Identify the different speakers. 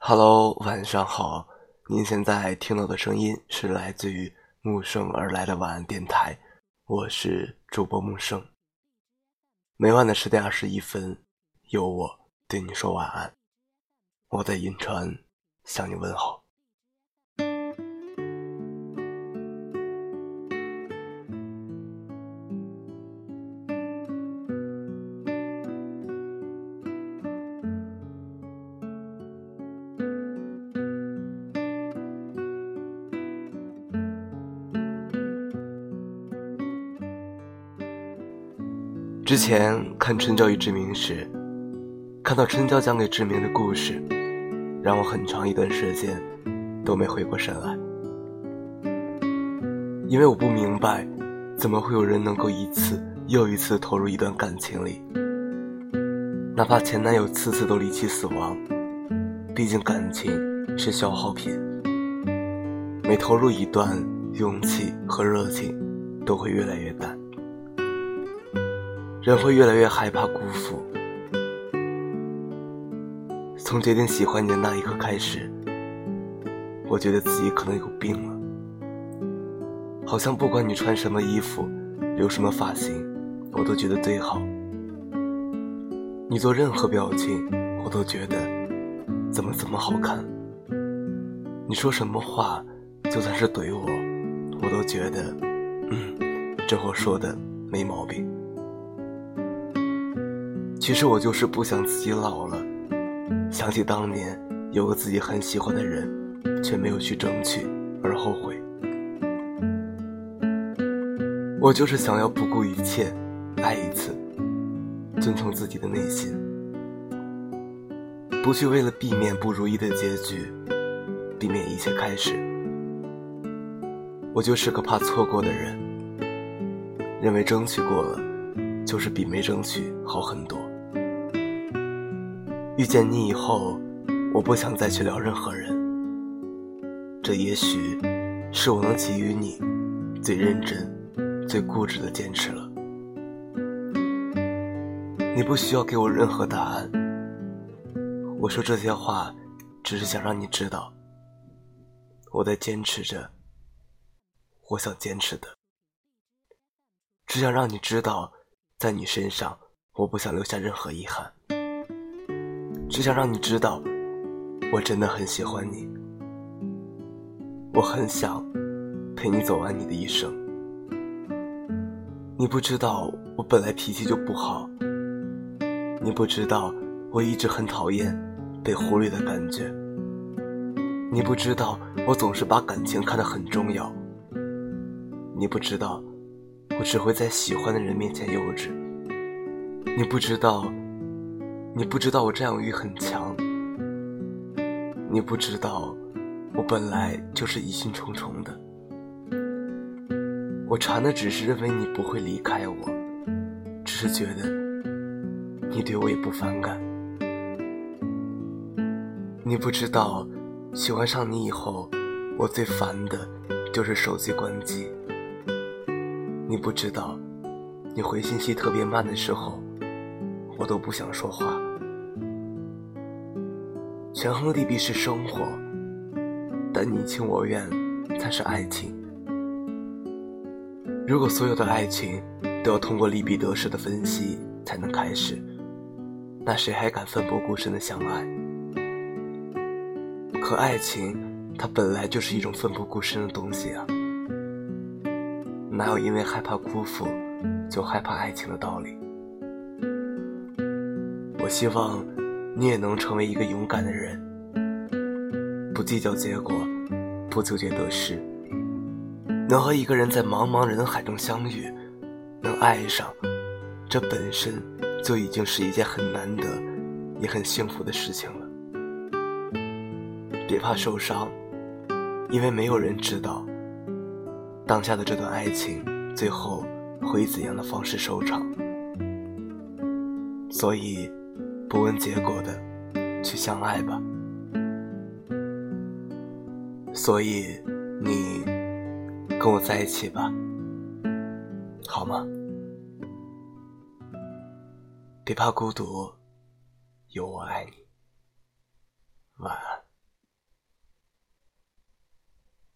Speaker 1: Hello，晚上好。您现在听到的声音是来自于木生而来的晚安电台，我是主播木生。每晚的十点二十一分，有我对你说晚安。我在银川向你问好。之前看《春娇与志明》时，看到春娇讲给志明的故事，让我很长一段时间都没回过神来，因为我不明白，怎么会有人能够一次又一次投入一段感情里，哪怕前男友次次都离奇死亡，毕竟感情是消耗品，每投入一段，勇气和热情都会越来越淡。人会越来越害怕辜负。从决定喜欢你的那一刻开始，我觉得自己可能有病了。好像不管你穿什么衣服，留什么发型，我都觉得最好。你做任何表情，我都觉得怎么怎么好看。你说什么话，就算是怼我，我都觉得，嗯，这话说的没毛病。其实我就是不想自己老了，想起当年有个自己很喜欢的人，却没有去争取而后悔。我就是想要不顾一切爱一次，遵从自己的内心，不去为了避免不如意的结局，避免一切开始。我就是个怕错过的人，认为争取过了，就是比没争取好很多。遇见你以后，我不想再去聊任何人。这也许是我能给予你最认真、最固执的坚持了。你不需要给我任何答案。我说这些话，只是想让你知道，我在坚持着我想坚持的。只想让你知道，在你身上，我不想留下任何遗憾。只想让你知道，我真的很喜欢你。我很想陪你走完你的一生。你不知道我本来脾气就不好，你不知道我一直很讨厌被忽略的感觉。你不知道我总是把感情看得很重要。你不知道我只会在喜欢的人面前幼稚。你不知道。你不知道我占有欲很强，你不知道我本来就是疑心重重的。我馋的只是认为你不会离开我，只是觉得你对我也不反感。你不知道喜欢上你以后，我最烦的就是手机关机。你不知道你回信息特别慢的时候，我都不想说话。权衡利弊是生活，但你情我愿才是爱情。如果所有的爱情都要通过利弊得失的分析才能开始，那谁还敢奋不顾身的相爱？可爱情它本来就是一种奋不顾身的东西啊，哪有因为害怕辜负就害怕爱情的道理？我希望。你也能成为一个勇敢的人，不计较结果，不纠结得失，能和一个人在茫茫人海中相遇，能爱上，这本身就已经是一件很难得，也很幸福的事情了。别怕受伤，因为没有人知道，当下的这段爱情最后会以怎样的方式收场，所以。不问结果的去相爱吧。所以你跟我在一起吧好吗？别怕孤独有我爱你。晚安。